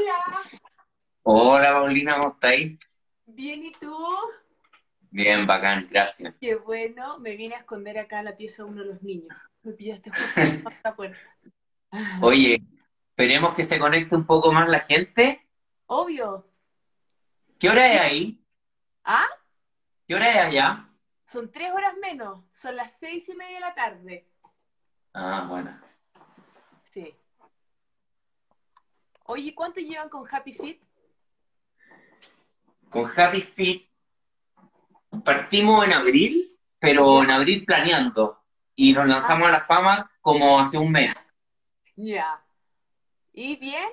Hola. Hola Paulina, ¿cómo estáis? Bien, ¿y tú? Bien, bacán, gracias. Qué bueno, me vine a esconder acá en la pieza de uno de los niños. Me pillaste justo en la puerta. Oye, esperemos que se conecte un poco más la gente. Obvio. ¿Qué hora es ahí? ¿Ah? ¿Qué hora es allá? Son tres horas menos, son las seis y media de la tarde. Ah, bueno. Sí. Oye, ¿cuánto llevan con Happy Fit? Con Happy Fit partimos en abril, pero en abril planeando. Y nos lanzamos a la fama como hace un mes. Ya. ¿Y bien?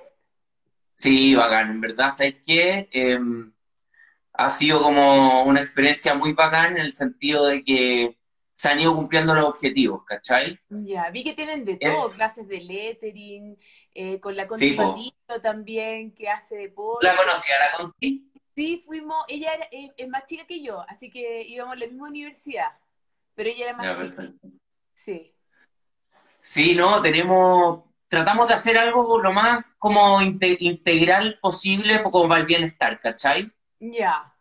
Sí, bacán, en verdad, ¿sabes qué? Em, ha sido como una experiencia muy bacán en el sentido de que se han ido cumpliendo los objetivos, ¿cachai? Ya, vi que tienen de Eh, todo, clases de lettering, eh, con la Conti también, que hace deporte. ¿La conocía la Conti? Sí, fuimos, ella era, es, es más chica que yo, así que íbamos a la misma universidad, pero ella era Ya, más chica. perfecto. Sí, Sí, no, tenemos, tratamos de hacer algo lo más como inte- integral posible como para el bienestar, ¿cachai? ya,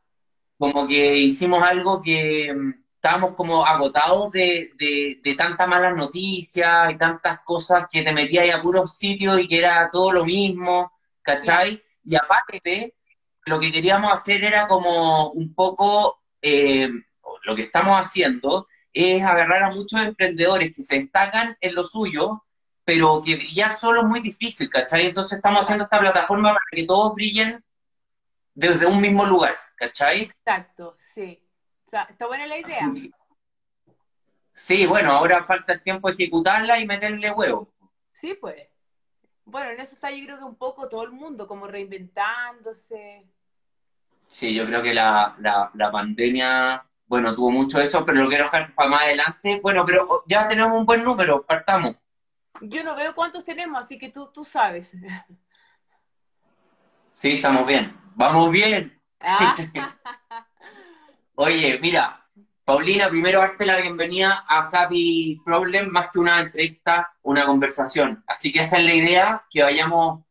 Como que hicimos algo que mm, estábamos como agotados de, de, de tantas malas noticias y tantas cosas que te metías a puros sitios y que era todo lo mismo, ¿cachai? Y aparte, lo que queríamos hacer era como un poco, eh, lo que estamos haciendo es agarrar a muchos emprendedores que se destacan en lo suyo, pero que brillar solo es muy difícil, ¿cachai? Entonces estamos haciendo esta plataforma para que todos brillen desde un mismo lugar, ¿cachai? exacto, está buena la idea. Así- Sí, bueno, ahora falta el tiempo de ejecutarla y meterle huevo. Sí, pues. Bueno, en eso está yo creo que un poco todo el mundo, como reinventándose. Sí, yo creo que la, la, la pandemia, bueno, tuvo mucho eso, pero lo quiero dejar para más adelante. Bueno, pero ya tenemos un buen número, partamos. Yo no veo cuántos tenemos, así que tú, tú sabes. Sí, estamos bien. Vamos bien. Ah, Oye, mira, Paulina, primero darte la bienvenida a Happy Problem, más que una entrevista, una conversación. Así que esa es la idea, que vayamos,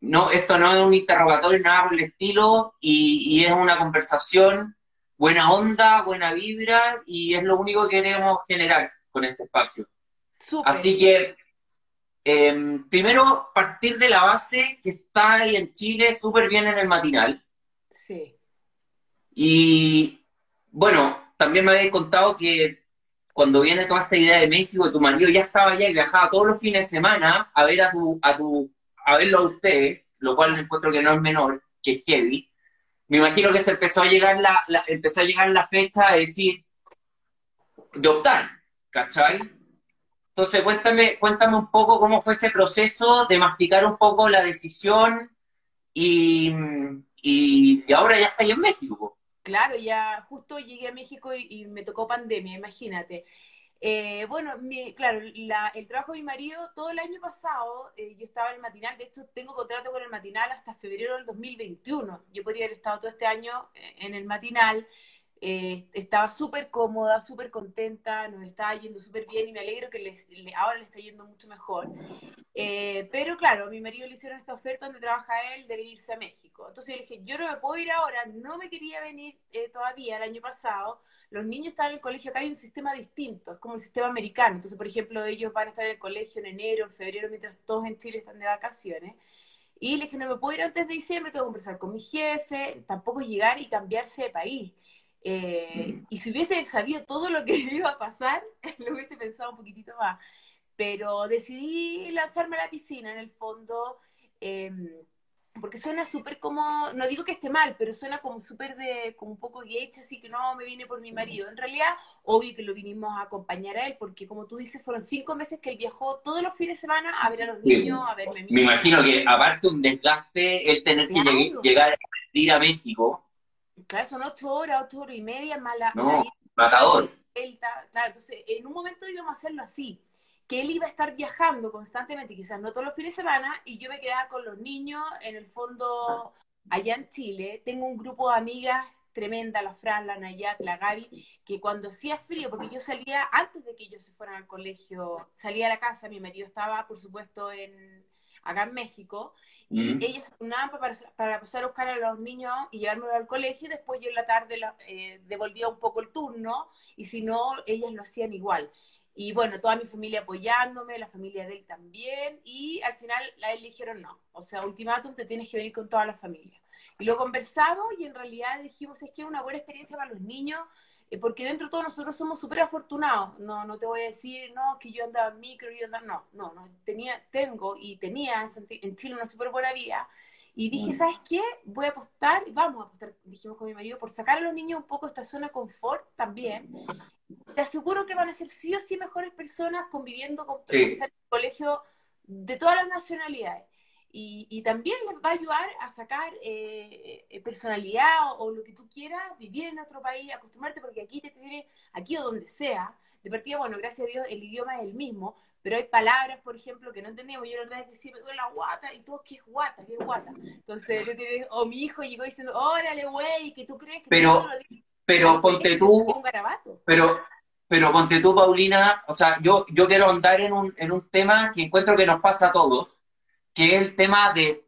no, esto no es un interrogatorio, nada por el estilo, y, y es una conversación, buena onda, buena vibra, y es lo único que queremos generar con este espacio. Así que, em, primero, partir de la base que está ahí en Chile súper bien en el matinal. Sí. Y bueno, también me habéis contado que cuando viene toda esta idea de México, tu marido ya estaba allá y viajaba todos los fines de semana a ver a tu, a tu, a verlo a ustedes, lo cual encuentro que no es menor, que es heavy. Me imagino que se empezó a llegar la, la- empezó a llegar la fecha de decir, de optar, ¿cachai? Entonces cuéntame, cuéntame un poco cómo fue ese proceso de masticar un poco la decisión y, y, y ahora ya está ahí en México. Claro, ya justo llegué a México y, y me tocó pandemia, imagínate. Eh, bueno, mi- claro, la- el trabajo de mi marido, todo el año pasado, eh, yo estaba en el matinal, de hecho tengo contrato con el matinal hasta febrero del 2021. Yo podría haber estado todo este año eh, en el matinal, eh, estaba súper cómoda, súper contenta, nos estaba yendo súper bien y me alegro que les- le- ahora le está yendo mucho mejor. Eh, pero claro, a mi marido le hicieron esta oferta donde trabaja él de venirse a México. Entonces yo le dije, yo no me puedo ir ahora, no me quería venir eh, todavía el año pasado. Los niños están en el colegio, acá hay un sistema distinto, es como el sistema americano. Entonces, por ejemplo, ellos van a estar en el colegio en enero, en febrero, mientras todos en Chile están de vacaciones. Y le dije, no me puedo ir antes de diciembre, tengo que conversar con mi jefe, tampoco llegar y cambiarse de país. Eh, y si hubiese sabido todo lo que me iba a pasar, lo hubiese pensado un poquitito más pero decidí lanzarme a la piscina en el fondo, eh, porque suena súper como, no digo que esté mal, pero suena como súper de, como un poco gay, así que no, me vine por mi marido. En realidad, obvio que lo vinimos a acompañar a él, porque como tú dices, fueron cinco meses que él viajó todos los fines de semana a ver a los niños, a verme. Me imagino que aparte un desgaste el tener que Claro. lleg- llegar a ir a México, Claro, son ocho horas, ocho horas y media, más la, No. matador. Claro, entonces en un momento íbamos a hacerlo así, que él iba a estar viajando constantemente, quizás no todos los fines de semana, y yo me quedaba con los niños, en el fondo, allá en Chile. Tengo un grupo de amigas tremenda, la Fran, la Nayat, la Gaby, que cuando hacía frío, porque yo salía antes de que ellos se fueran al colegio, salía a la casa, mi marido estaba, por supuesto, en acá en México, y Mm. ellas se turnaban para, para pasar a buscar a los niños y llevármelos al colegio, y después yo en la tarde la- eh, devolvía un poco el turno, y si no, ellas lo hacían igual. Y bueno, toda mi familia apoyándome, la familia de él también, y al final a él le dijeron no, o sea, ultimátum, te tienes que venir con toda la familia. Y lo conversamos y en realidad dijimos, es que es una buena experiencia para los niños, porque dentro de todos nosotros somos súper afortunados. No, no te voy a decir, no, que yo andaba en micro, yo andaba, no, no, no, tenía, tengo y tenía en, Chile una súper buena vida. Y dije. ¿sabes qué? Voy a apostar, y vamos a apostar, dijimos con mi marido, por sacar a los niños un poco de esta zona de confort también. Te aseguro que van a ser sí o sí mejores personas conviviendo con Sí. personas en el colegio de todas las nacionalidades. Y, y también les va a ayudar a sacar eh, eh, personalidad o, o lo que tú quieras, vivir en otro país, acostumbrarte, porque aquí te tienes, aquí o donde sea, de partida, bueno, gracias a Dios el idioma es el mismo, pero hay palabras, por ejemplo, que no entendíamos. Yo la otra vez decía, me duele la guata, y todo, ¿qué es guata? ¿Qué es guata? Entonces, o mi hijo llegó diciendo, órale, güey, que tú crees que Pero- lo Pero ponte tú, un garabato. Pero, pero ponte tú, Paulina, o sea, yo, yo quiero andar en un, en un tema que encuentro que nos pasa a todos, que el tema de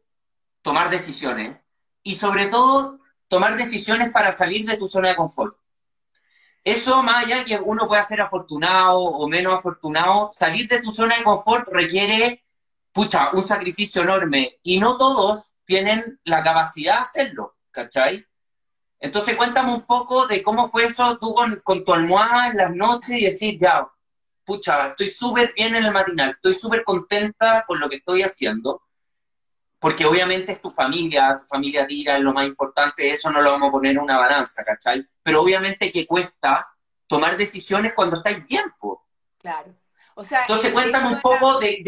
tomar decisiones y sobre todo tomar decisiones para salir de tu zona de confort. Eso, más allá que uno pueda ser afortunado o menos afortunado, salir de tu zona de confort requiere, pucha, un sacrificio enorme y no todos tienen la capacidad de hacerlo, ¿cachai? Entonces cuéntame un poco de cómo fue eso tú con, con tu almohada en las noches y decir, ya, pucha, estoy súper bien en el matinal, estoy súper contenta con lo que estoy haciendo, porque obviamente es tu familia, tu familia tira, es lo más importante, eso no lo vamos a poner en una balanza, ¿cachai? Pero obviamente que cuesta tomar decisiones cuando estáis bien, po. Claro. O sea, Entonces cuéntame un poco de,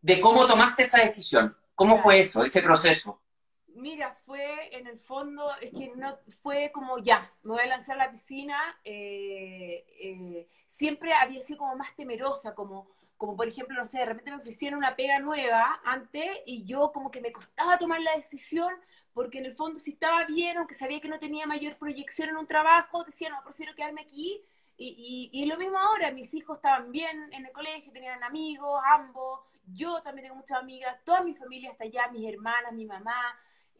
de cómo tomaste esa decisión, cómo fue eso, ese proceso. Mira, fue en el fondo, es que no fue como ya, me voy a lanzar a la piscina. eh, eh, siempre había sido como más temerosa, como, como por ejemplo, no sé, de repente me ofrecieron una pega nueva antes y yo como que me costaba tomar la decisión porque en el fondo si estaba bien, aunque sabía que no tenía mayor proyección en un trabajo, decía, no, prefiero quedarme aquí. Y, y, y lo mismo ahora, mis hijos estaban bien en el colegio, tenían amigos, ambos, yo también tengo muchas amigas, toda mi familia está allá, mis hermanas, mi mamá,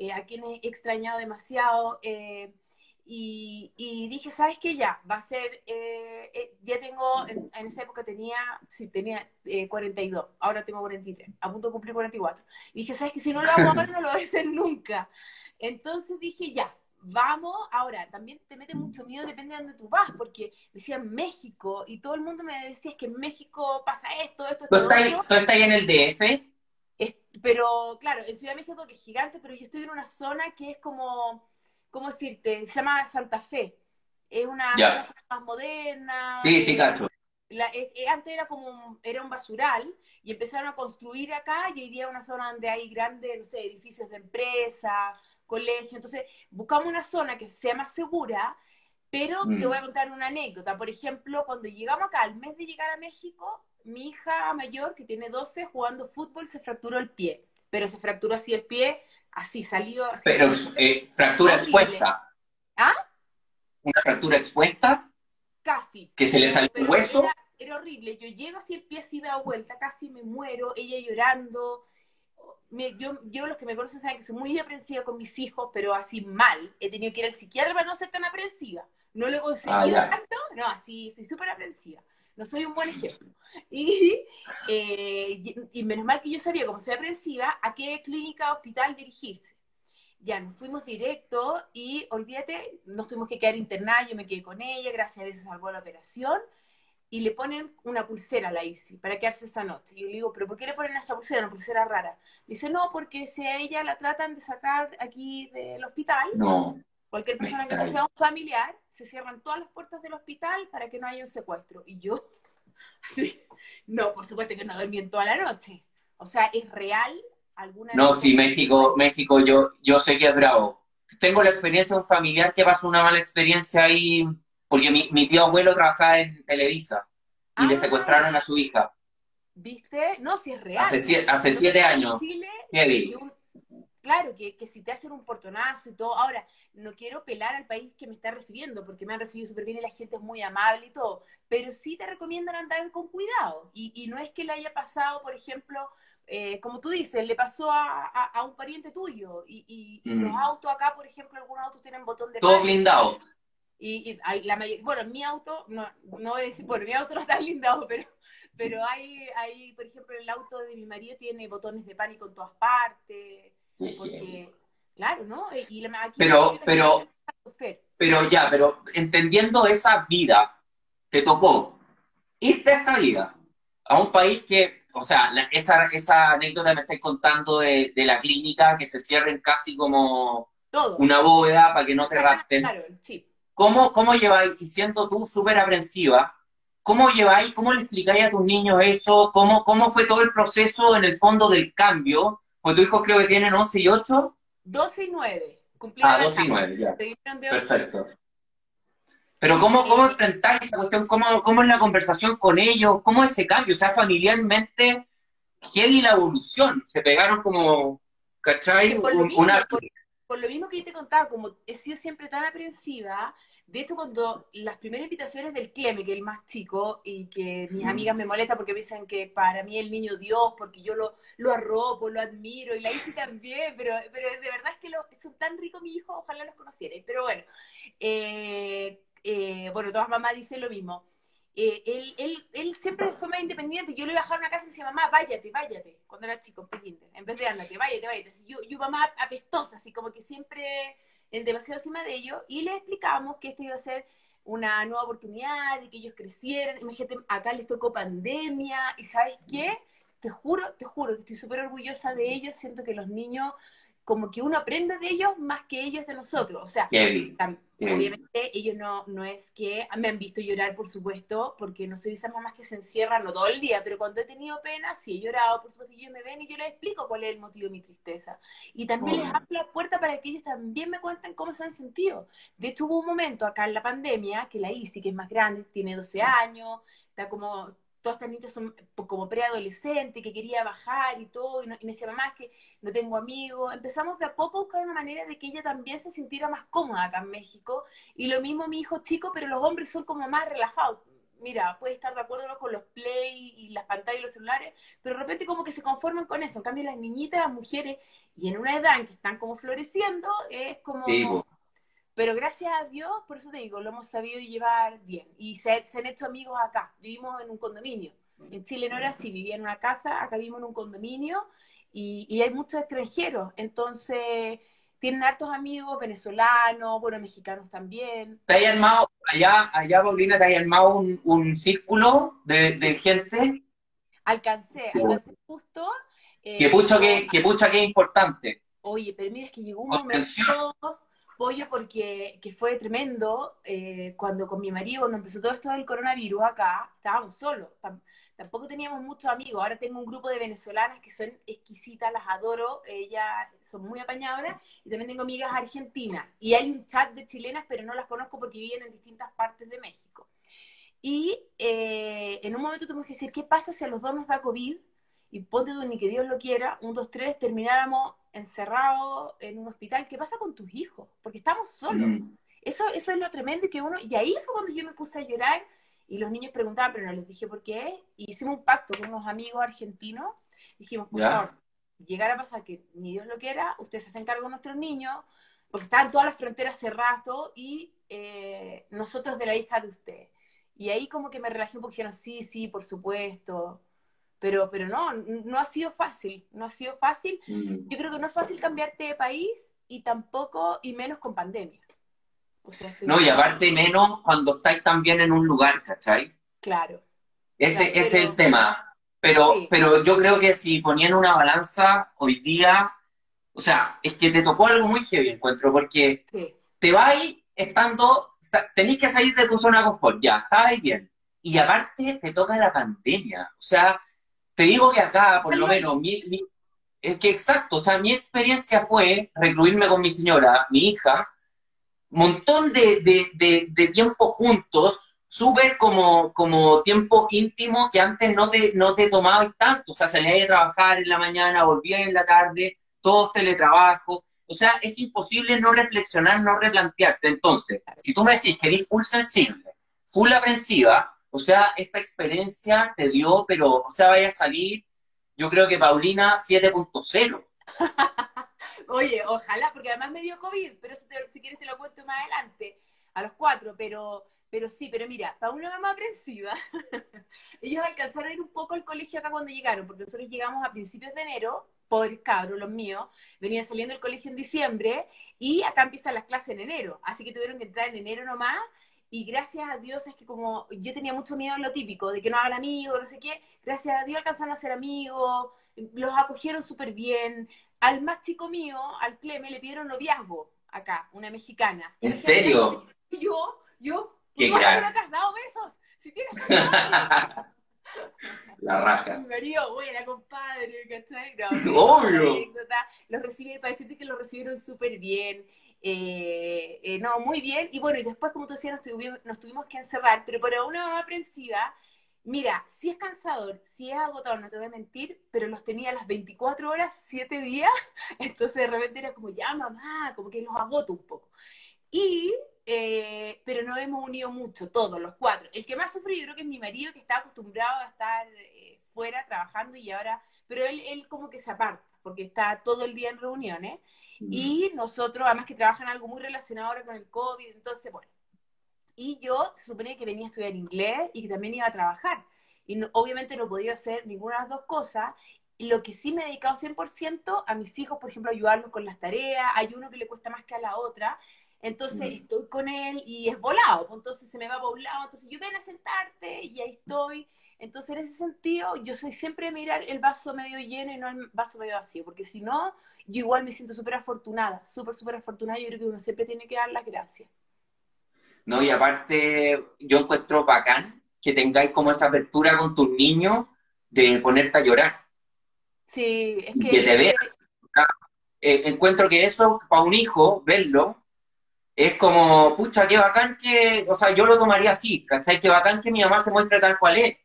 eh, a quienes he extrañado demasiado. eh, y, y dije, ¿sabes qué? Ya, va a ser, eh, eh, ya tengo, en, en esa época tenía, sí, tenía eh, 42, ahora tengo 43, a punto de cumplir 44. Y dije, ¿sabes qué? Si no lo hago ahora, no lo voy a hacer nunca. Entonces dije, ya, vamos. Ahora, también te mete mucho miedo, depende de dónde tú vas, porque decían México, y todo el mundo me decía, es que en México pasa esto, esto, ¿Tú esto, estás, tú estás en el DF? Es- pero claro, en Ciudad de México que es gigante, pero yo estoy en una zona que es como, ¿cómo decirte? Se llama Santa Fe. Es una zona más moderna. Sí, sí, eh, cacho. la- eh, eh, antes era como un, era un basural y empezaron a construir acá y hoy día una zona donde hay grandes, no sé, edificios de empresa, colegios. Entonces, buscamos una zona que sea más segura, pero Mm. te voy a contar una anécdota. Por ejemplo, cuando llegamos acá, al mes de llegar a México, mi hija mayor, que tiene 12, jugando fútbol, se fracturó el pie. Pero se fracturó así el pie, así salió. Así, Pero eh, fractura Horrible. expuesta. ¿Ah? Una fractura expuesta Casi. que se le salió Pero hueso. Era, era horrible. Yo llego así el pie así dado vuelta, casi me muero, ella llorando. Me- yo, yo, los que me conocen saben que soy muy aprensiva con mis hijos, pero así mal. He tenido que ir al psiquiatra para no ser tan aprensiva. No lo he conseguido Ah, tanto, no, así, soy súper aprensiva. No soy un buen ejemplo. Y, eh, y, menos mal que yo sabía, como soy aprensiva, a qué clínica hospital dirigirse. Ya, nos fuimos directo y olvídate, nos tuvimos que quedar internados, yo me quedé con ella, gracias a Dios salvó la operación, y le ponen una pulsera a la Isi para quedarse esa noche. Y yo le digo, ¿pero por qué le ponen esa pulsera, una pulsera rara? Dice, no, porque si a ella la tratan de sacar aquí del hospital, No. Cualquier persona que no sea un familiar, se cierran todas las puertas del hospital para que no haya un secuestro. Y yo, sí, no, por supuesto que no dormí en toda la noche. O sea, ¿es real alguna No, sí, México, México, yo, yo sé que es bravo. Tengo la experiencia de un familiar que pasó una mala experiencia ahí, porque mi, mi tío abuelo trabajaba en Televisa y le Ah. secuestraron a su hija. ¿Viste? No, si es real. Hace, hace siete años. Chile, un- claro, que, que si te hacen un portonazo y todo. Ahora, no quiero pelar al país que me está recibiendo, porque me han recibido súper bien y la gente es muy amable y todo, pero sí te recomiendan andar con cuidado. Y, y no es que le haya pasado, por ejemplo, eh, como tú dices, le pasó a, a, un pariente tuyo. Y, y, los mm. autos acá, por ejemplo, algunos autos tienen botón de... Todo blindado. Y, la mayoría, bueno, mi auto, no, no voy a decir, bueno, mi auto no está blindado, pero, pero hay, hay, por ejemplo, el auto de mi marido tiene botones de pánico en todas partes. Porque, claro, ¿no? Y pero, pero, pero ya, pero entendiendo esa vida que tocó, irte a esta vida, a un país que, o sea, esa, esa anécdota me estáis contando de, la clínica, que se cierren casi como una bóveda para que no te rapten. Claro, sí. ¿Cómo, ¿Cómo lleváis, y siendo tú súper aprensiva, cómo lleváis, cómo le explicáis a tus niños eso? ¿Cómo, ¿Cómo fue todo el proceso en el fondo del cambio? Porque tu hijo creo que tienen 11 y 8. 12 y 9. Ah, 12 y 9, ya. Perfecto. Pero ¿cómo, cómo enfrentáis esa cuestión? ¿Cómo, ¿Cómo es la conversación con ellos? ¿Cómo es ese cambio? O sea, familiarmente, y la evolución? Se pegaron como, ¿cachai? Por lo, mismo, por, lo mismo que yo te contaba, como he sido siempre tan aprensiva, de hecho, cuando las primeras invitaciones del Cleme, que es el más chico, y que mis amigas me molestan porque dicen que para mí el niño Dios, porque yo lo, lo arropo, lo admiro, y la hice también, pero, pero de verdad es que lo, son tan ricos mis hijos, ojalá los conocieran. Pero bueno, eh, eh, bueno, todas mamás dicen lo mismo. Eh, él, él, él, siempre fue más independiente. Yo le iba a dejar una casa y me decía, mamá, váyate, váyate, cuando era chico, en En vez de ándate, váyate, váyate. Yo, yo mamá apestosa, así como que siempre demasiado encima de ellos y les explicamos que esto iba a ser una nueva oportunidad y que ellos crecieran. Imagínate, acá les tocó pandemia y ¿sabes qué? Te juro, te juro que estoy súper orgullosa de ellos. Siento que los niños como que uno aprende de ellos más que ellos de nosotros. O sea, obviamente ellos no, no es que me han visto llorar, por supuesto, porque no soy de esas mamás que se encierran no todo el día, pero cuando he tenido pena, sí he llorado, por supuesto, ellos me ven y yo les explico cuál es el motivo de mi tristeza. Y también les abro la puerta para que ellos también me cuenten cómo se han sentido. De hecho, hubo un momento acá en la pandemia que la Isi, que es más grande, tiene 12 años, está como todas estas niñas son como preadolescentes, que quería bajar y todo, y, me decía, mamá, que no tengo amigos. Empezamos de a poco a buscar una manera de que ella también se sintiera más cómoda acá en México. Y lo mismo mi hijo chico, pero los hombres son como más relajados. Mira, puede estar de acuerdo con los play y las pantallas y los celulares, pero de repente como que se conforman con eso. En cambio, las niñitas, las mujeres, y en una edad en que están como floreciendo, es como... Pero gracias a Dios, por eso te digo, lo hemos sabido llevar bien. Y se, han hecho amigos acá. Vivimos en un condominio. En Chile no era así, vivía en una casa, acá vivimos en un condominio y, hay muchos extranjeros. Entonces, tienen hartos amigos venezolanos, bueno, mexicanos también. ¿Te hay armado, allá, allá Paulina, te hay armado un, círculo de, gente? Alcancé, alcancé justo. Eh, que pucha que, que pucha que es importante. Oye, pero mira, es que llegó un momento apoyo porque que fue tremendo eh, cuando con mi marido, cuando empezó todo esto del coronavirus acá, estábamos solos, tampoco teníamos muchos amigos, ahora tengo un grupo de venezolanas que son exquisitas, las adoro, ellas son muy apañadoras, y también tengo amigas argentinas, y hay un chat de chilenas, pero no las conozco porque viven en distintas partes de México. Y eh, en un momento tuvimos que decir, ¿qué pasa si a los dos nos da COVID? Y ponte tú, ni que Dios lo quiera, un, dos, tres, termináramos encerrado en un hospital, ¿qué pasa con tus hijos? Porque estamos solos. Mm. Eso, eso es lo tremendo que uno, y ahí fue cuando yo me puse a llorar y los niños preguntaban, pero no les dije por qué, y hicimos un pacto con unos amigos argentinos, dijimos, por favor, llegar a pasar que ni Dios lo quiera, ustedes se hacen cargo de nuestros niños, porque estaban todas las fronteras cerradas y eh, nosotros de la hija de usted. Y ahí como que me relajé un poco, dijeron, sí, sí, por supuesto, pero, pero no, no ha sido fácil, no ha sido fácil. Mm. Yo creo que no es fácil cambiarte de país y tampoco, y menos con pandemia. no, y aparte menos cuando estáis también en un lugar, ¿cachai? Claro. Ese, es el tema. Pero, pero yo creo que si ponían una balanza hoy día, o sea, es que te tocó algo muy heavy, encuentro, porque te vais estando, tenéis que salir de tu zona de confort, ya, estabais bien. Y aparte te toca la pandemia, o sea, te digo que acá, por lo menos, es que exacto, o sea, mi experiencia fue recluirme con mi señora, mi hija, montón de, de, tiempo juntos, súper como, como tiempo íntimo que antes no te, no te tomabas tanto, o sea, salía a trabajar en la mañana, volvía en la tarde, todos teletrabajo, o sea, es imposible no reflexionar, no replantearte. Entonces, si tú me decís que eres full sensible, full aprensiva, o sea, esta experiencia te dio, pero, o sea, vaya a salir. yo creo que Paulina 7.0. Oye, ojalá, porque además me dio COVID, pero si, quieres te lo cuento más adelante, a los cuatro, pero, pero sí, pero mira, para una mamá aprensiva, ellos alcanzaron a ir un poco al colegio acá cuando llegaron, porque nosotros llegamos a principios de enero, pobres cabros, los míos, venían saliendo del colegio en diciembre, y acá empiezan las clases en enero, así que tuvieron que entrar en enero nomás, y gracias a Dios es que como yo tenía mucho miedo en lo típico, de que no hagan amigos, no sé qué, gracias a Dios alcanzaron a ser amigos, los acogieron súper bien, al más chico mío, al Cleme, le pidieron noviazgo acá, una mexicana. ¿En serio? Yo, yo, ¿Qué ¿no te has dado besos? Si tienes La raja. Mi marido, buena, compadre, ¿cachai? No, Obvio. Los recibieron, para decirte que lo recibieron súper bien. Eh, eh, no, muy bien. Y bueno, y después, como tú decías, nos tuvimos, nos tuvimos que encerrar, pero para una mamá aprensiva, Mira, si es cansador, si es agotador, no te voy a mentir, pero los tenía las 24 horas, 7 días, entonces de repente era como, ya mamá, como que los agoto un poco. Y, eh, pero no hemos unido mucho, todos, los cuatro. El que más sufrió yo creo que es mi marido, que está acostumbrado a estar fuera trabajando y ahora, pero él, él como que se aparta, porque está todo el día en reuniones. Y nosotros, además que trabajan algo muy relacionado ahora con el COVID, entonces, bueno, y yo suponía que venía a estudiar inglés y que también iba a trabajar. Y obviamente no podía hacer ninguna de las dos cosas. Y lo que sí me he dedicado 100% a mis hijos, por ejemplo, ayudarlos con las tareas. Hay uno que le cuesta más que a la otra. Entonces mm. estoy con él y es volado. Pues, entonces se me va para un lado. Entonces yo ven a sentarte y ahí estoy. Entonces, en ese sentido, yo soy siempre mirar el vaso medio lleno y no el vaso medio vacío, porque si no, yo igual me siento súper afortunada, súper, súper afortunada. Yo creo que uno siempre tiene que dar las gracias. ¿no? Y aparte, yo encuentro bacán que tengáis como esa apertura con tus niños de ponerte a llorar. Sí, es que... Que te vean. Eh, encuentro que eso, para un hijo, verlo, es como, pucha, qué bacán que, o sea, yo lo tomaría así, ¿cachai? Qué bacán que mi mamá se muestre tal cual es.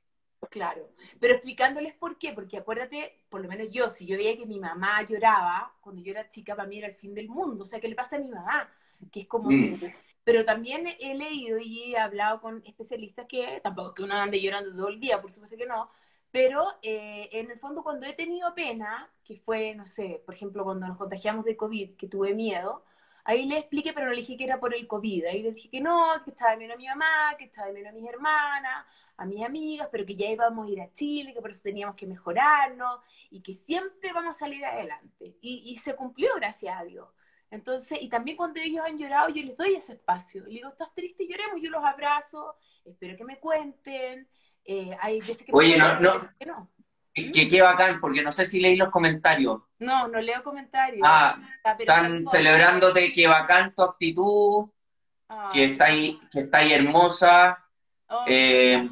Claro, pero explicándoles por qué, porque acuérdate, por lo menos yo, si yo veía que mi mamá lloraba, cuando yo era chica, para mí era el fin del mundo, o sea, ¿qué le pasa a mi mamá? Que es como, mm. Pero también he leído y he hablado con especialistas que, tampoco que uno ande llorando todo el día, por supuesto que no, pero eh, en el fondo cuando he tenido pena, que fue, no sé, por ejemplo, cuando nos contagiamos de COVID, que tuve miedo, ahí le expliqué, pero no le dije que era por el COVID, ahí le dije que no, que estaba de menos a mi mamá, que estaba de menos a mis hermanas, a mis amigas, pero que ya íbamos a ir a Chile, que por eso teníamos que mejorarnos y que siempre vamos a salir adelante. Y, y se cumplió, gracias a Dios. Entonces, y también cuando ellos han llorado, yo les doy ese espacio. Le digo, estás triste, lloremos, yo los abrazo, espero que me cuenten. Eh, hay veces que Oye, no, no. Que no. Que, bacán, porque no sé si leí los comentarios. No, no leo comentarios. Ah, están celebrándote, que bacán tu actitud, que está ahí, que está ahí hermosa. Oh, eh,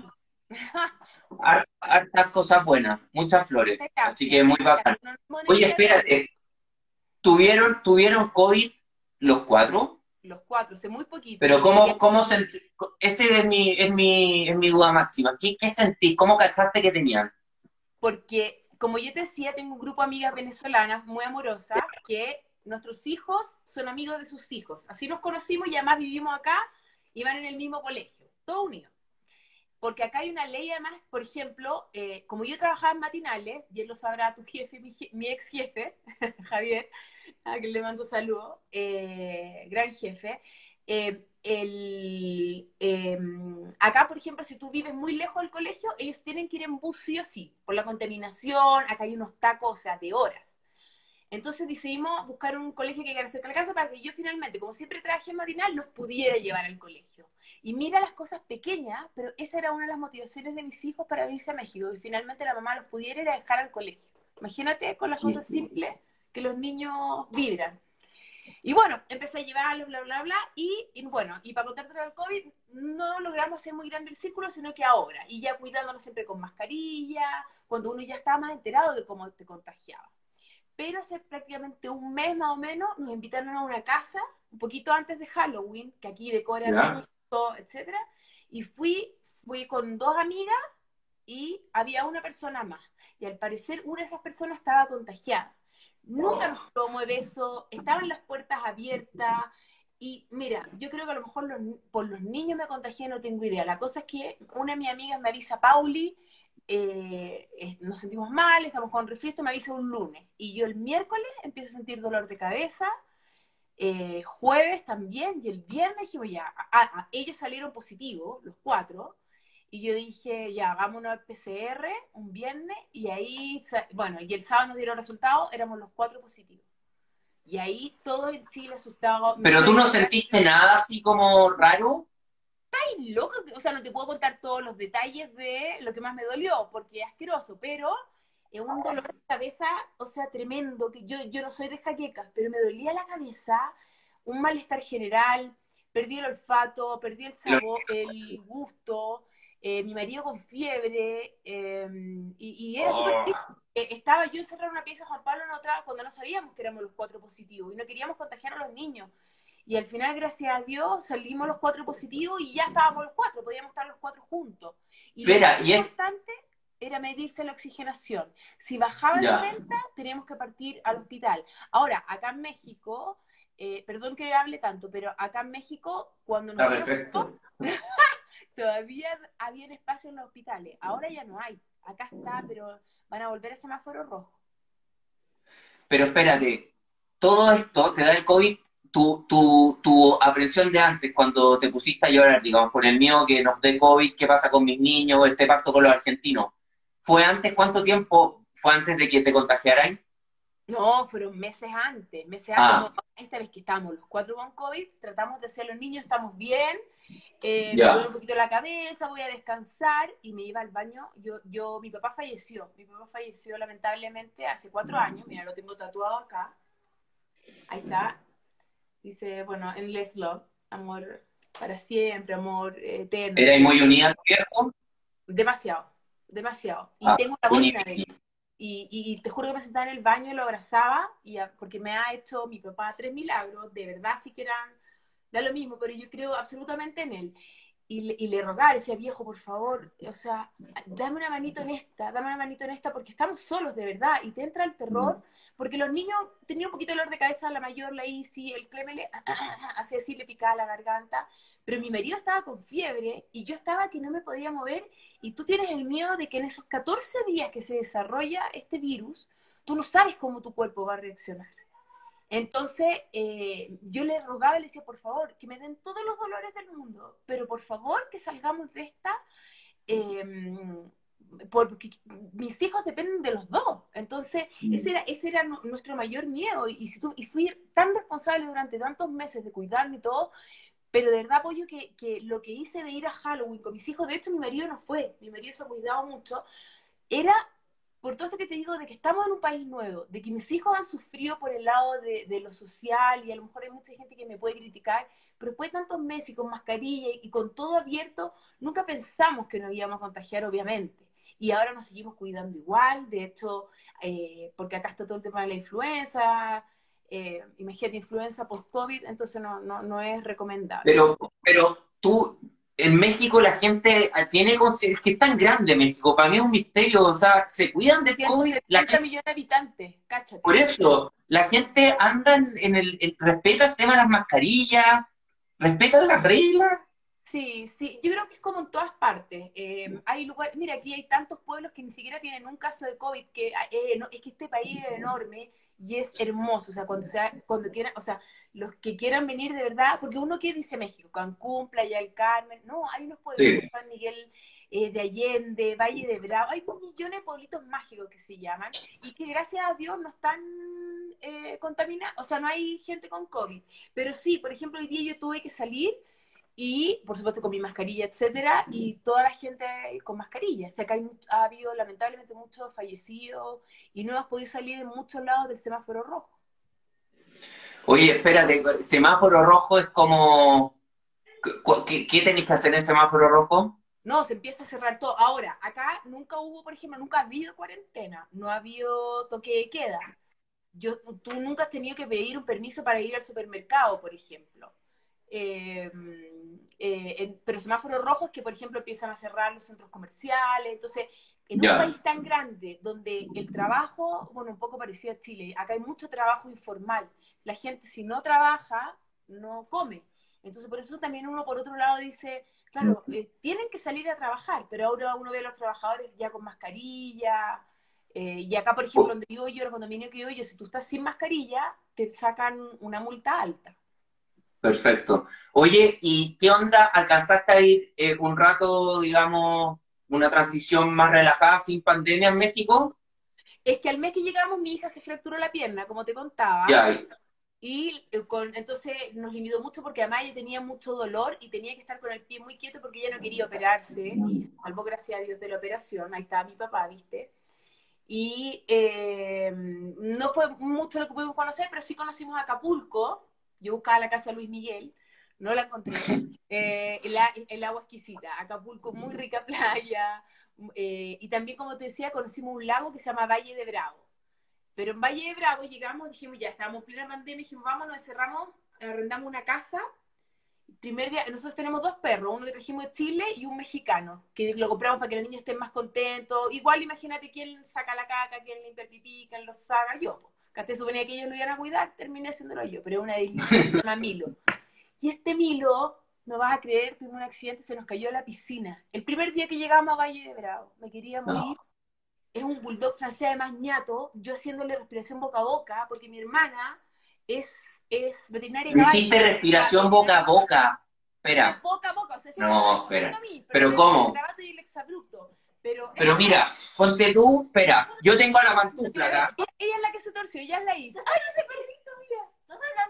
hartas cosas buenas, muchas flores. Así que muy bacán. Oye, espérate, ¿Tuvieron, ¿Tuvieron COVID los cuatro? Los cuatro, hace muy poquito. Pero ¿cómo, cómo sentí? Ese es mi, es mi, es mi duda máxima. ¿Qué, ¿Qué sentís? ¿Cómo cachaste que tenían? Porque, como yo te decía, tengo un grupo de amigas venezolanas muy amorosas que nuestros hijos son amigos de sus hijos. Así nos conocimos y además vivimos acá y van en el mismo colegio, todo unido porque acá hay una ley además, por ejemplo, eh, como yo trabajaba en matinales, y él lo sabrá tu jefe, mi, ex jefe, Javier, a quien le mando saludos, eh, gran jefe, eh, em, acá, por ejemplo, si tú vives muy lejos del colegio, ellos tienen que ir en bus sí o sí, por la contaminación, acá hay unos tacos, o sea, de horas. Entonces decidimos buscar un colegio que quedara cerca de la casa para que yo finalmente, como siempre trabajé en matinal, los pudiera llevar al colegio. Y mira las cosas pequeñas, pero esa era una de las motivaciones de mis hijos para venirse a México, y finalmente la mamá los pudiera ir a dejar al colegio. Imagínate con las cosas simples que los niños vibran. Y bueno, empecé a llevarlos, bla, bla, bla, y, bueno, y para contarte del COVID, no logramos hacer muy grande el círculo, sino que ahora, y ya cuidándonos siempre con mascarilla, cuando uno ya estaba más enterado de cómo te contagiaba pero hace prácticamente un mes más o menos nos invitaron a una casa, un poquito antes de Halloween, que aquí decoran todo, etcétera, y fui, fui con dos amigas y había una persona más. Y al parecer una de esas personas estaba contagiada. Nunca nos tomó beso, estaban las puertas abiertas. Y mira, yo creo que a lo mejor por los niños me contagié, no tengo idea. La cosa es que una de mis amigas me avisa, Pauli, eh, nos sentimos mal, estamos con refrigerio, me avisa un lunes. Y yo el miércoles empiezo a sentir dolor de cabeza, eh, jueves también, y el viernes dijimos ya, ellos salieron positivos, los cuatro, y yo dije, ya, hagamos una PCR un viernes, y ahí, bueno, y el sábado nos dieron resultados, éramos los cuatro positivos. Y ahí todo el Chile asustado. ¿Pero tú no sentiste nada así como raro? Estás loco, o sea, no te puedo contar todos los detalles de lo que más me dolió, porque es asqueroso, pero es un dolor de cabeza, o sea, tremendo, que yo, yo no soy de jaquecas, pero me dolía la cabeza, un malestar general, perdí el olfato, perdí el sabor, el gusto, eh, mi marido con fiebre, em, y, era súper oh. eh, estaba yo encerrada en una pieza, Juan Pablo en otra, cuando no sabíamos que éramos los cuatro positivos, y no queríamos contagiar a los niños. Y al final, gracias a Dios, salimos los cuatro positivos y ya estábamos los cuatro, podíamos estar los cuatro juntos. Y lo importante era medirse la oxigenación. Si bajaba la venta, teníamos que partir al hospital. Ahora, acá en México, eh, perdón que hable tanto, pero acá en México, cuando nos... Está perfecto. todavía había espacio en los hospitales. Ahora ya no hay. Acá está, pero van a volver a semáforo rojo. Pero espérate, todo esto te da el COVID, tu, tu, tu aprensión de antes, cuando te pusiste a llorar, digamos, por el miedo que nos dé COVID, qué pasa con mis niños, este pacto con los argentinos. ¿Fue antes? ¿Cuánto tiempo fue antes de que te contagiaran? No, fueron meses antes, meses antes. Ah. Esta vez que estamos los cuatro con COVID, tratamos de ser los niños, estamos bien, eh, me duele un poquito la cabeza, voy a descansar y me iba al baño. Yo, yo, mi papá falleció, mi papá falleció lamentablemente hace cuatro años, mira, lo tengo tatuado acá. Ahí está. Dice, bueno, Endless Love, amor para siempre, amor eterno. ¿Era muy unida viejo? Demasiado, demasiado. Y ah, tengo la bolina de él. Y, y, te juro que me sentaba en el baño y lo abrazaba, y porque me ha hecho mi papá tres milagros, de verdad sí que eran, da lo mismo, pero yo creo absolutamente en él. Y, y le rogaba, decía, viejo, por favor, o sea, dame una manito en esta, dame una manito en esta, porque estamos solos, de verdad, y te entra el terror, porque los niños tenían un poquito de dolor de cabeza, la mayor, la Isi, el Clemele, así así le picaba la garganta, pero mi marido estaba con fiebre y yo estaba que no me podía mover y tú tienes el miedo de que en esos 14 días que se desarrolla este virus, tú no sabes cómo tu cuerpo va a reaccionar. Entonces, eh, yo le rogaba y le decía, por favor, que me den todos los dolores del mundo, pero por favor que salgamos de esta, em, porque mis hijos dependen de los dos. Entonces, mm. ese era, ese era nuestro mayor miedo. Y, si tú, y fui tan responsable durante tantos meses de cuidarme y todo, pero de verdad apoyo que, que, lo que hice de ir a Halloween con mis hijos, de hecho mi marido no fue, mi marido se ha cuidado mucho, era por todo esto que te digo de que estamos en un país nuevo, de que mis hijos han sufrido por el lado de, lo social y a lo mejor hay mucha gente que me puede criticar, pero después de tantos meses y con mascarilla y, con todo abierto, nunca pensamos que nos íbamos a contagiar, obviamente. Y ahora nos seguimos cuidando igual, de hecho, eh, porque acá está todo el tema de la influenza, eh, imagínate, influenza post-COVID, entonces no, no, no es recomendable. Pero, pero tú, en México la gente tiene es que es tan grande México, para mí es un misterio, o sea, se cuidan de COVID. La millones de habitantes, cáchate. Por eso, la gente anda en el, respeta el tema de las mascarillas, respetan las reglas. Sí, sí, yo creo que es como en todas partes. Eh, hay lugares, mira, aquí hay tantos pueblos que ni siquiera tienen un caso de COVID, que eh, es que este país es enorme y es hermoso, o sea, cuando, sea, cuando quieran, o sea, los que quieran venir de verdad, porque uno que dice México, Cancún, Playa del Carmen, no, hay unos pueblos, San Miguel eh, de Allende, Valle de Bravo, hay millones de pueblitos mágicos que se llaman, y que gracias a Dios no están eh, contaminados, o sea, no hay gente con COVID, pero sí, por ejemplo, hoy día yo tuve que salir y por supuesto con mi mascarilla, etcétera, y toda la gente con mascarilla. O sea que ha habido lamentablemente muchos fallecidos y no hemos podido salir en muchos lados del semáforo rojo. Oye, espérate, semáforo rojo es como... ¿Qué, qué tenéis que hacer en semáforo rojo? No, se empieza a cerrar todo. Ahora, acá nunca hubo, por ejemplo, nunca ha habido cuarentena, no ha habido toque de queda. Yo, tú nunca has tenido que pedir un permiso para ir al supermercado, por ejemplo. Eh, eh, pero semáforos rojos que, por ejemplo, empiezan a cerrar los centros comerciales. Entonces, en un país tan grande, donde el trabajo, bueno, un poco parecido a Chile, acá hay mucho trabajo informal. La gente, si no trabaja, no come. Entonces, por eso también uno, por otro lado, dice, claro, eh, tienen que salir a trabajar, pero ahora uno ve a los trabajadores ya con mascarilla. eh, y acá, por ejemplo, donde vivo yo, en el condominio que vivo yo, si tú estás sin mascarilla, te sacan una multa alta. Perfecto. Oye, ¿y qué onda? ¿Alcanzaste a ir eh, un rato, digamos, una transición más relajada sin pandemia en México? Es que al mes que llegamos, mi hija se fracturó la pierna, como te contaba. Ya, Y eh, con, entonces nos limitó mucho porque además ella tenía mucho dolor y tenía que estar con el pie muy quieto porque ella no quería operarse. Y salvo gracias a Dios de la operación. Ahí estaba mi papá, ¿viste? Y eh, no fue mucho lo que pudimos conocer, pero sí conocimos Acapulco. Yo buscaba la casa de Luis Miguel, no la encontré. Eh, el, agua exquisita, Acapulco, muy rica playa. eh, y también, como te decía, conocimos un lago que se llama Valle de Bravo. Pero en Valle de Bravo llegamos, dijimos, ya estábamos en plena pandemia, dijimos, vámonos, encerramos, arrendamos una casa. Primer día, nosotros tenemos dos perros, uno que trajimos de Chile y un mexicano, que lo compramos para que los niños estén más contentos. Igual imagínate quién saca la caca, quién limpia el pipí, quién los saca, yo. Te suponía que ellos lo iban a cuidar, terminé haciéndolo yo, pero es una se llama Milo. Y este Milo, no vas a creer, tuvimos un accidente, se nos cayó a la piscina. El primer día que llegamos a Valle de Bravo, me quería No. morir. Es un bulldog francés además ñato, yo haciéndole respiración boca a boca, porque mi hermana es, es veterinaria. Hiciste respiración boca a boca. Espera, Boca a boca, o sea, No, siempre me espera. mí, ¿Pero cómo? el y el exabrupto. Pero, pero mira, ponte tú, espera, yo tengo a la pantufla acá. Ella, es la que se torció, ella es la hizo. ¡Ay, ese perrito, mira!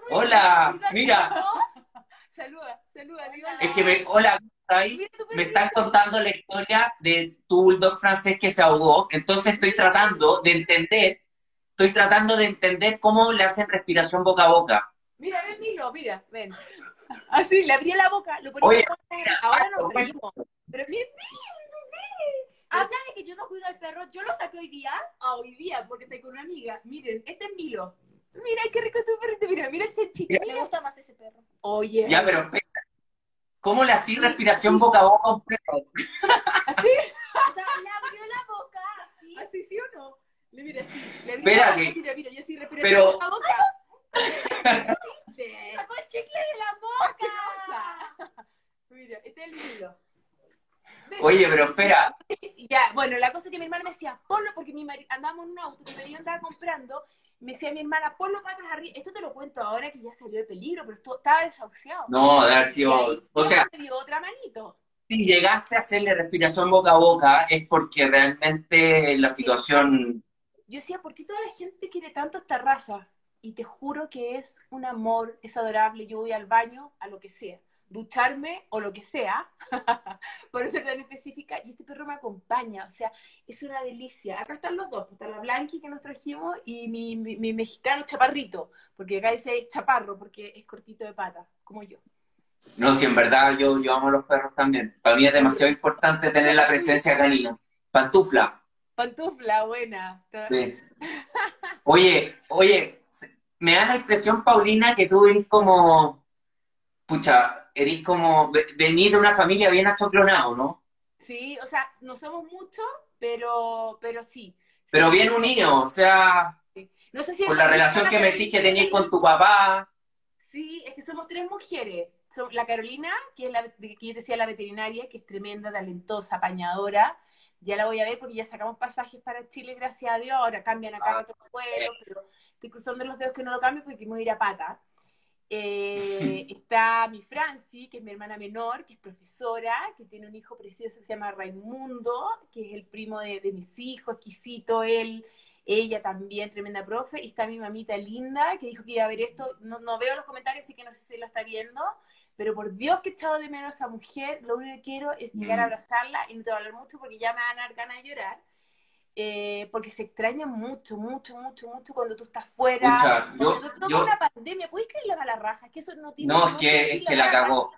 Hola, mira, Saluda, saluda, digo. es que me, hola, ¿ahí? Mira Me están contando la historia de tu bulldog francés que se ahogó, entonces estoy tratando de entender, estoy tratando de entender cómo le hacen respiración boca a boca. Mira, ven, Milo, mira, ven. Así, le abrí la boca, lo ponía Oye, boca, ahora nos oye. reímos. Pero mira, Habla de que yo no cuido al perro, yo lo saqué hoy día. ah, hoy día, porque estoy con una amiga. Miren, este es Milo. Mira, qué rico tu perrito, mira, mira el chanchito. Me gusta más ese perro. Oye, Ya, pero espera, ¿cómo le hacís respiración boca a boca a un perro? así, O sea, le abrió la boca así. así sí o no. Le mira así, le Espera la boca, que- mira, mira, yo sí respiración pero- boca a boca. Sacó el chicle de la boca. Mira, este es el Milo. Oye, pero espera, Ya, bueno, la cosa es que mi hermana me decía, ponlo, porque mi marido, andábamos en un auto, mi marido andaba comprando, me decía mi hermana, ponlo patas arriba. Esto te lo cuento ahora que ya salió de peligro, pero esto estaba desahuciado. no, de haber Y sido, ahí, o sea, me dio otra manito. si llegaste a hacerle respiración boca a boca es porque realmente la situación, Yo decía, ¿por qué toda la gente quiere tanto esta raza? Y te juro que es un amor, es adorable. Yo voy al baño, a lo que sea, ducharme o lo que sea, por ser tan específica, y este perro me acompaña, o sea, es una delicia. Acá están los dos, está la Blanqui que nos trajimos y mi, mi, mi mexicano chaparrito, porque acá dice chaparro, porque es cortito de pata, como yo. no, si en verdad yo, yo amo a los perros también. Para mí es demasiado importante tener la presencia canina. Pantufla. Pantufla, buena. Sí. Oye, oye, me da la impresión, Paulina, que tú eres como, pucha, eres como, ve- venís de una familia bien achoclonado, ¿no? Sí, o sea, no somos muchos, pero, pero sí. Pero bien unidos, o sea, No sé si con la relación que me decís que tenías con tu papá. Sí, es que somos tres mujeres. La Carolina, que es la que yo te decía la veterinaria, que es tremenda, talentosa, apañadora. Ya la voy a ver porque ya sacamos pasajes para Chile, gracias a Dios. Ahora cambian acá Ah, otros vuelos, pero estoy cruzando los dedos que no lo cambie porque a ir a pata. Eh, está mi Franci, que es mi hermana menor, que es profesora, que tiene un hijo precioso que se llama Raimundo, que es el primo de, de mis hijos, exquisito él, ella también, tremenda profe, y está mi mamita linda, que dijo que iba a ver esto, no, no veo los comentarios, así que no sé si lo está viendo, pero por Dios que he echado de menos a esa mujer, lo único que quiero es llegar a Mm. abrazarla, y no te voy a hablar mucho porque ya me van a dar ganas de llorar, eh, porque se extraña mucho, mucho, mucho, mucho cuando tú estás fuera, Pucha, yo, cuando yo, una pandemia, ¿puedes creer la mala raja? Es que eso no tiene no, es no que, es que la cagó.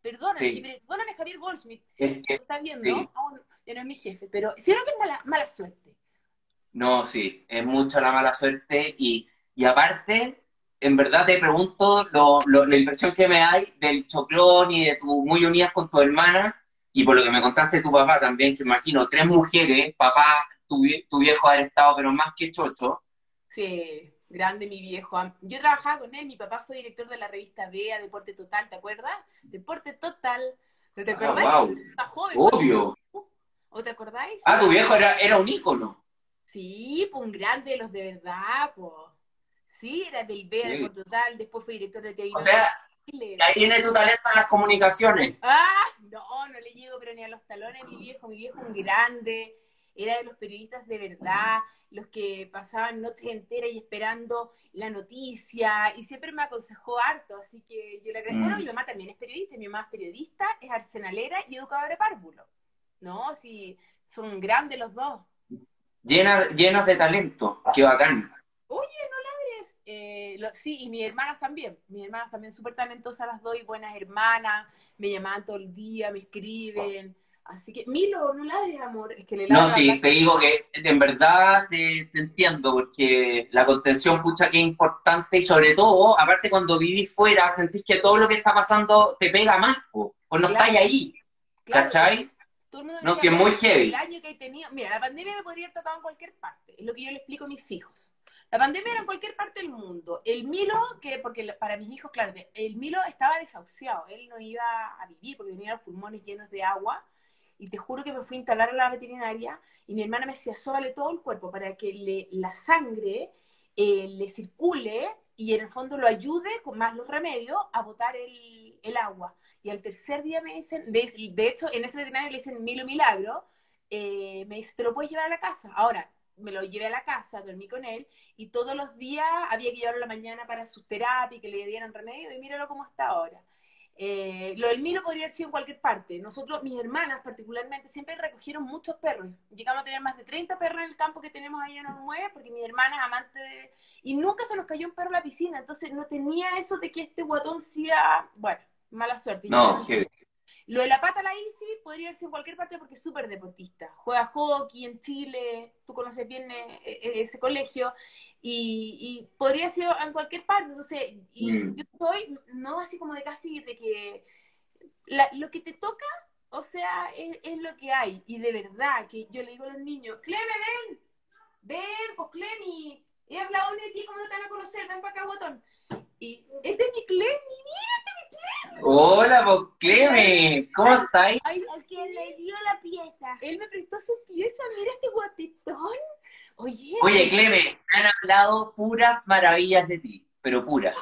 Perdóname, Sí. perdóname Javier Goldschmidt, si Es que- está viendo, sí. aún ya no es mi jefe, pero siento que es mala, mala suerte. No, sí, es mucha la mala suerte y, y aparte, en verdad te pregunto lo, lo- la impresión que me hay del choclón y de tu muy unidas con tu hermana y por lo que me contaste tu papá también, que imagino tres mujeres, papá, tu, tu viejo haber estado pero más que chocho. Sí. Grande mi viejo. Yo trabajaba con él, mi papá fue director de la revista Bea, Deporte Total, ¿te acuerdas? Deporte Total. ¿No te Ah, acordás? wow. Está joven. Obvio. ¿O te acordáis? Ah, tu viejo era, era un ícono. Sí, pues un grande de los de verdad, pues. Sí, era del Bea, Sí. Deporte Total, después fue director de TV O sea, Ahí viene tu talento en las comunicaciones. Ah, no, no le llego pero ni a los talones mi viejo, mi viejo un grande, era de los periodistas de verdad, los que pasaban noches enteras y esperando la noticia, y siempre me aconsejó harto, así que yo le agradezco. Mm. Mi mamá también es periodista, mi mamá es periodista, es arsenalera y educadora de párvulo. No, sí, son grandes los dos. Llenas, llenas de talento. Qué bacán. Eh, lo- sí, y mis hermanas también. Mis hermanas también súper talentosas las dos y buenas hermanas. Me llamaban todo el día, me escriben. Así que, Milo, no ladres, amor. Es que le No, sí, la- te digo que en verdad te, te entiendo, porque la contención, pucha, que es importante y sobre todo, aparte cuando vivís fuera, sentís que todo lo que está pasando te pega más, po, pues no Claro. estáis ahí, Claro, ¿cachai? todo el mundo me No, sí, es muy "Pero heavy". El año que he tenido, mira, la pandemia me podría haber tocado en cualquier parte, es lo que yo le explico a mis hijos. La pandemia era en cualquier parte del mundo. El Milo, que porque para mis hijos, claro, el Milo estaba desahuciado, él no iba a vivir porque tenía los pulmones llenos de agua. Y te juro que me fui a instalar a la veterinaria y mi hermana me decía, sóbale todo el cuerpo para que le- la sangre eh, le circule y en el fondo lo ayude con más los remedios a botar el, el agua. Y al tercer día me dicen, de, de hecho, en ese veterinario le dicen Milo Milagro, eh, me dice, ¿te lo puedes llevar a la casa? Ahora, me lo llevé a la casa, dormí con él, y todos los días había que llevarlo a la mañana para sus terapias, que le dieran remedio, y míralo cómo está ahora. Eh, lo del Milo podría haber sido en cualquier parte. Nosotros, mis hermanas particularmente, siempre recogieron muchos perros. Llegamos a tener más de 30 perros en el campo que tenemos ahí en Ormue, porque mi hermana es amante de... Y nunca se nos cayó un perro a la piscina, entonces no tenía eso de que este guatón sea... Bueno, mala suerte. No, heavy. Lo de la pata la Isi podría haber sido en cualquier parte porque es súper deportista. Juega hockey en Chile, tú conoces bien eh, eh, ese colegio, y, y podría haber sido en cualquier parte. Entonces, y Mm. yo soy, no así como de casi de que la- lo que te toca, o sea, es, es lo que hay. Y de verdad, que yo le digo a los niños, Cleme, ven, ven, pues Clemi, he hablado de ti, ¿cómo no te van a conocer? Ven para acá, botón. Y es mi Clemi, Hola, vos, Cleme, ¿cómo estáis? ay, Es que le dio la pieza. Él me prestó su pieza, mira este guapetón. Oye, Oye, Cleme, me han hablado puras maravillas de ti, pero puras.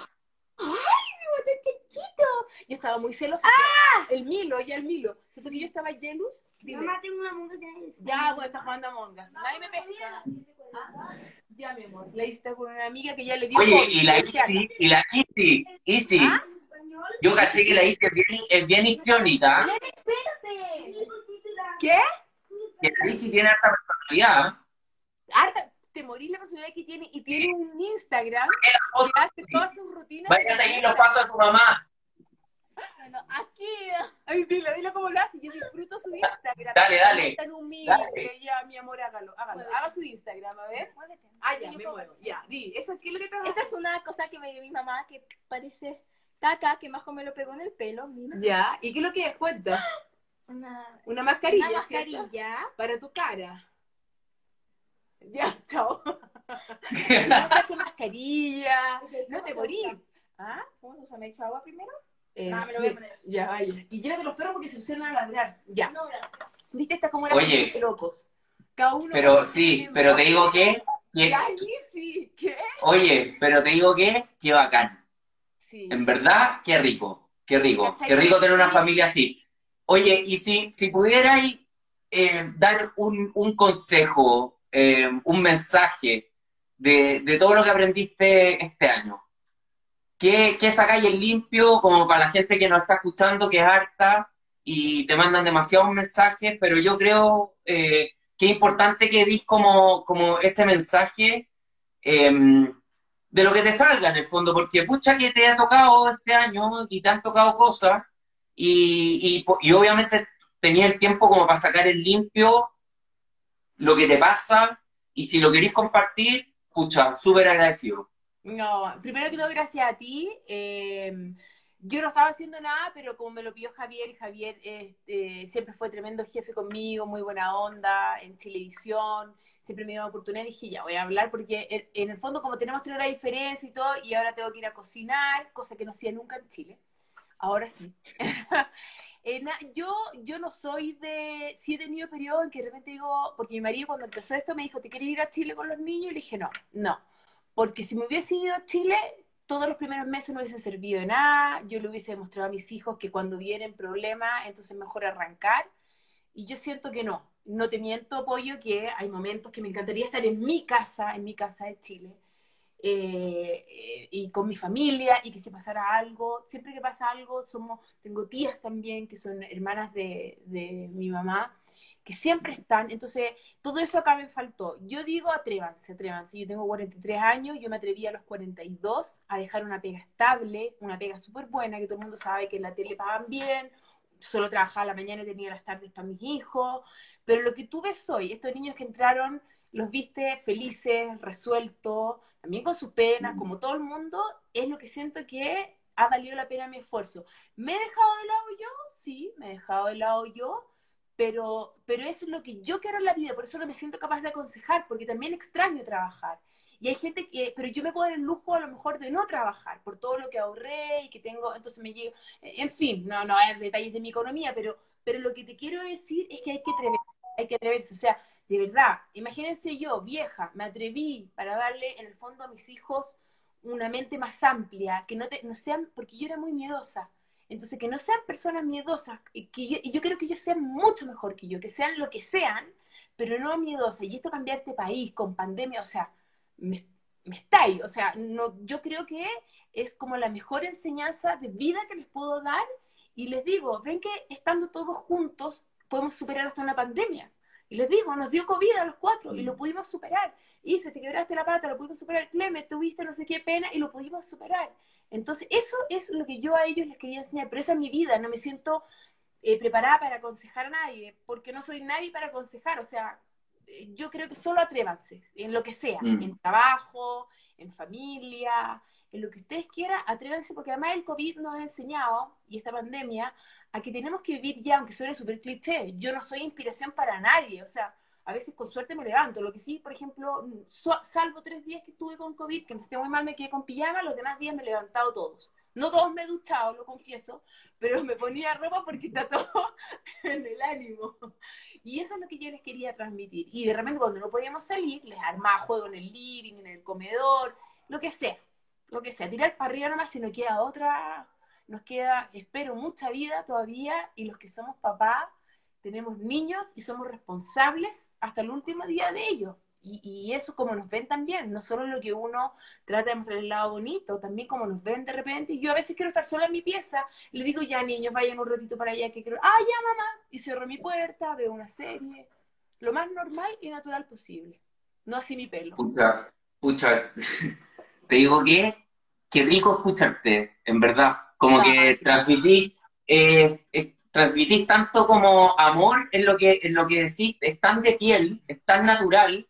guapetón chiquito. Yo estaba muy celosa. ¡Ah! El Milo, ya el Milo. ¿Siento que yo estaba jealous? Dime. Mamá, tengo una monga Ya, pues está jugando a Mongas. Nadie me pesca. Ya, mi amor. La hice con una amiga que ya le dio Oye, y la Isi, y la Isi, Isi, ¿Ah? Yo caché que la es bien, es bien histriónica, ¿Qué? que la Isi tiene harta personalidad. Harta, te morís la personalidad que tiene y tiene un Instagram que hace todas sus rutinas. Vaya a seguir los pasos de tu mamá. Bueno, aquí. Ay, dile, dile cómo lo hace. Yo disfruto su Instagram. Dale, dale. Está en un mil, Dale. ya, mi amor, hágalo, hágalo. Haga su Instagram, a ver. Ah, ya, me muevo. Ya, di. ¿Eso qué es lo que te Esta es una cosa que me dio mi mamá que parece caca, que más me lo pegó en el pelo. Mira. Ya, ¿y qué es lo que es? Cuenta. Una, Una mascarilla, una ¿cierto? mascarilla. Para tu cara. Ya, chao. No se hace mascarilla. No te ¿Cómo se morís. ¿Ah? ¿Cómo se usa? ¿Me echo agua primero? Eh, Ah, me lo voy a poner así. Ya, vaya. Y llévate los perros porque se pusieron a ladrar. Ya. No, gracias. ¿Viste? Esta es como una Oye. de locos. Cada uno Pero sí, pero te digo que, que- Ya, sí, ¿qué? oye, pero te digo que, qué bacán. Sí. En verdad, qué rico, qué rico, ¿Cachai? qué rico tener una familia así. Oye, y si, si pudierais eh, dar un, un consejo, eh, un mensaje de, de todo lo que aprendiste este año, ¿qué, qué sacáis en limpio como para la gente que nos está escuchando, que es harta y te mandan demasiados mensajes, pero yo creo eh, que es importante que dis como, como ese mensaje eh, de lo que te salga en el fondo, porque pucha que te ha tocado este año y te han tocado cosas y, y, y obviamente tenía el tiempo como para sacar en limpio lo que te pasa y si lo queréis compartir, pucha, súper agradecido. No, primero que todo, gracias a ti. Eh, yo no estaba haciendo nada, pero como me lo pidió Javier, y Javier este, siempre fue tremendo jefe conmigo, muy buena onda, en televisión, siempre me dio la oportunidad, dije, ya voy a hablar, porque en, el fondo como tenemos una diferencia y todo, y ahora tengo que ir a cocinar, cosa que no hacía nunca en Chile, ahora sí. Eh, yo, yo no soy de, sí he tenido periodos en que de repente digo, porque mi marido cuando empezó esto me dijo, ¿te quieres ir a Chile con los niños? Y le dije, no, no, porque si me hubiese ido a Chile, todos los primeros meses no hubiesen servido de nada, yo le hubiese demostrado a mis hijos que cuando vienen problemas, entonces mejor arrancar, y yo siento que no, no te miento, Pollo, que hay momentos que me encantaría estar en mi casa, en mi casa de Chile, eh, y con mi familia, y que si pasara algo, siempre que pasa algo, somos, tengo tías también, que son hermanas de, de mi mamá, que siempre están, entonces todo eso acá me faltó. Yo digo, atrévanse, atrévanse. Yo tengo 43 años, yo me atreví a los 42 a dejar una pega estable, una pega súper buena, que todo el mundo sabe que en la tele pagan bien, solo trabajaba la mañana y tenía las tardes para mis hijos, pero lo que tú ves hoy, estos niños que entraron, los viste felices, resueltos, también con sus penas, mm. como todo el mundo, es lo que siento que ha valido la pena mi esfuerzo. ¿Me he dejado de lado yo? Sí, me he dejado de lado yo, pero, pero eso es lo que yo quiero en la vida, por eso no me siento capaz de aconsejar, porque también extraño trabajar. Y hay gente que, pero yo me puedo dar el lujo a lo mejor de no trabajar por todo lo que ahorré y que tengo, entonces me llego, en fin, no, no hay detalles de mi economía, pero, pero lo que te quiero decir es que hay que atreverse, hay que atreverse, o sea, de verdad, imagínense yo, vieja, me atreví para darle en el fondo a mis hijos una mente más amplia, que no, te, no sean, porque yo era muy miedosa, entonces, que no sean personas miedosas, y que yo, yo creo que ellos sean mucho mejor que yo, que sean lo que sean, pero no miedosas. Y esto cambiar este país con pandemia, o sea, me, me está ahí. O sea, no, yo creo que es como la mejor enseñanza de vida que les puedo dar. Y les digo, ven que estando todos juntos podemos superar hasta una pandemia. Y les digo, nos dio COVID a los cuatro y lo mm. pudimos superar. Y se te quebraste la pata, lo pudimos superar. Cleme, tuviste no sé qué pena y lo pudimos superar. Entonces, eso es lo que yo a ellos les quería enseñar, pero esa es mi vida, no me siento eh, preparada para aconsejar a nadie, porque no soy nadie para aconsejar, o sea, eh, yo creo que solo atrévanse, en lo que sea, mm. en trabajo, en familia, en lo que ustedes quieran, atrévanse, porque además el COVID nos ha enseñado, y esta pandemia, a que tenemos que vivir ya, aunque suene súper cliché, yo no soy inspiración para nadie, o sea, a veces con suerte me levanto. Lo que sí, por ejemplo, salvo tres días que estuve con COVID, que me esté muy mal, me quedé con pijama, los demás días me he levantado todos. No todos me he duchado, lo confieso, pero me ponía ropa porque está todo en el ánimo. Y eso es lo que yo les quería transmitir. Y de repente cuando no podíamos salir, les armaba juego en el living, en el comedor, lo que sea. Lo que sea. Tirar para arriba nomás si no queda otra. Nos queda, espero, mucha vida todavía. Y los que somos papás, tenemos niños y somos responsables hasta el último día de ellos. Y, eso como nos ven también, no solo lo que uno trata de mostrar el lado bonito, también como nos ven de repente. Y yo a veces quiero estar sola en mi pieza, le digo ya niños, vayan un ratito para allá que quiero, ah, ya mamá, y cierro mi puerta, veo una serie, lo más normal y natural posible, no así mi pelo. Pucha, pucha, te digo que, qué rico escucharte, en verdad, como que transmití, eh, transmitís tanto como amor en lo que, en lo que decís, es tan de piel, es tan natural,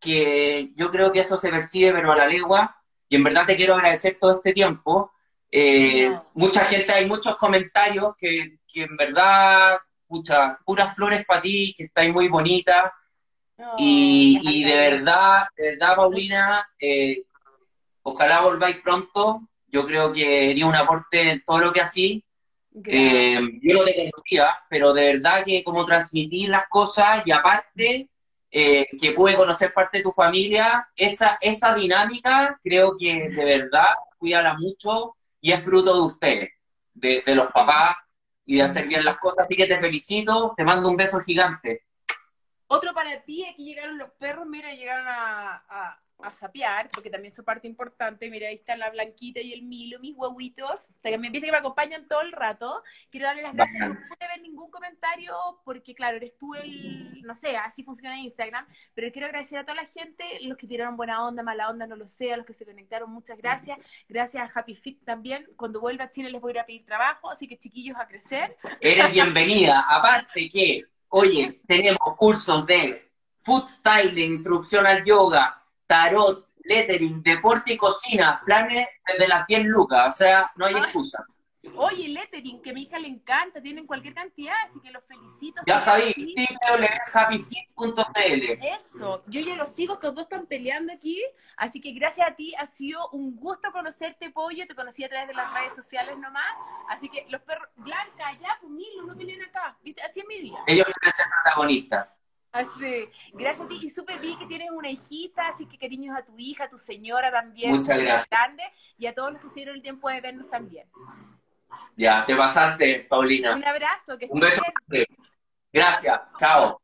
que yo creo que eso se percibe, pero a la legua, y en verdad te quiero agradecer todo este tiempo. Eh, mucha gente, hay muchos comentarios que, que en verdad, pucha, puras flores para ti, que estáis muy bonita. y, y, de verdad, de verdad, Paulina, eh, ojalá volváis pronto. Yo creo que haría un aporte en todo lo que así. Eh, yo no te conocía, pero de verdad que como transmití las cosas y aparte eh, que pude conocer parte de tu familia, esa, esa dinámica creo que de verdad cuídala mucho y es fruto de ustedes, de, los papás y de hacer bien las cosas. Así que te felicito, te mando un beso gigante. Otro para ti, aquí llegaron los perros, mira, llegaron a a sapear, porque también es parte importante. Mira, ahí está la Blanquita y el Milo, mis huevitos. También viste que me acompañan todo el rato. Quiero darle las gracias. No pude ver ningún comentario porque, claro, eres tú el, no sé, así funciona Instagram. Pero quiero agradecer a toda la gente, los que tiraron buena onda, mala onda, no lo sé, a los que se conectaron, muchas gracias. Gracias a Happy Fit también. Cuando vuelva a Chile les voy a ir a pedir trabajo, así que chiquillos a crecer. Eres bienvenida. Aparte que, oye, tenemos cursos de food styling, introducción al yoga, tarot, lettering, deporte y cocina, planes desde las 10 lucas, o sea, no hay excusa. Oye, el lettering, que a mi hija le encanta, tienen cualquier cantidad, así que los felicito. Ya sabéis, www.happyfit.cl. Eso, yo ya los sigo, estos dos están peleando aquí, así que gracias a ti ha sido un gusto conocerte, Pollo, te conocí a través de las redes sociales nomás, así que los perros, Blanca, ya, pues Milo, no vienen acá, ¿viste? así es mi día. Ellos quieren ser protagonistas. Así, gracias a ti, y supe vi que tienes una hijita, así que cariños a tu hija, a tu señora también, Muchas gracias. grande, y a todos los que se dieron el tiempo de vernos también. Ya, te pasaste, Paulina. Un abrazo, que Un beso. bien. Gracias. Chao.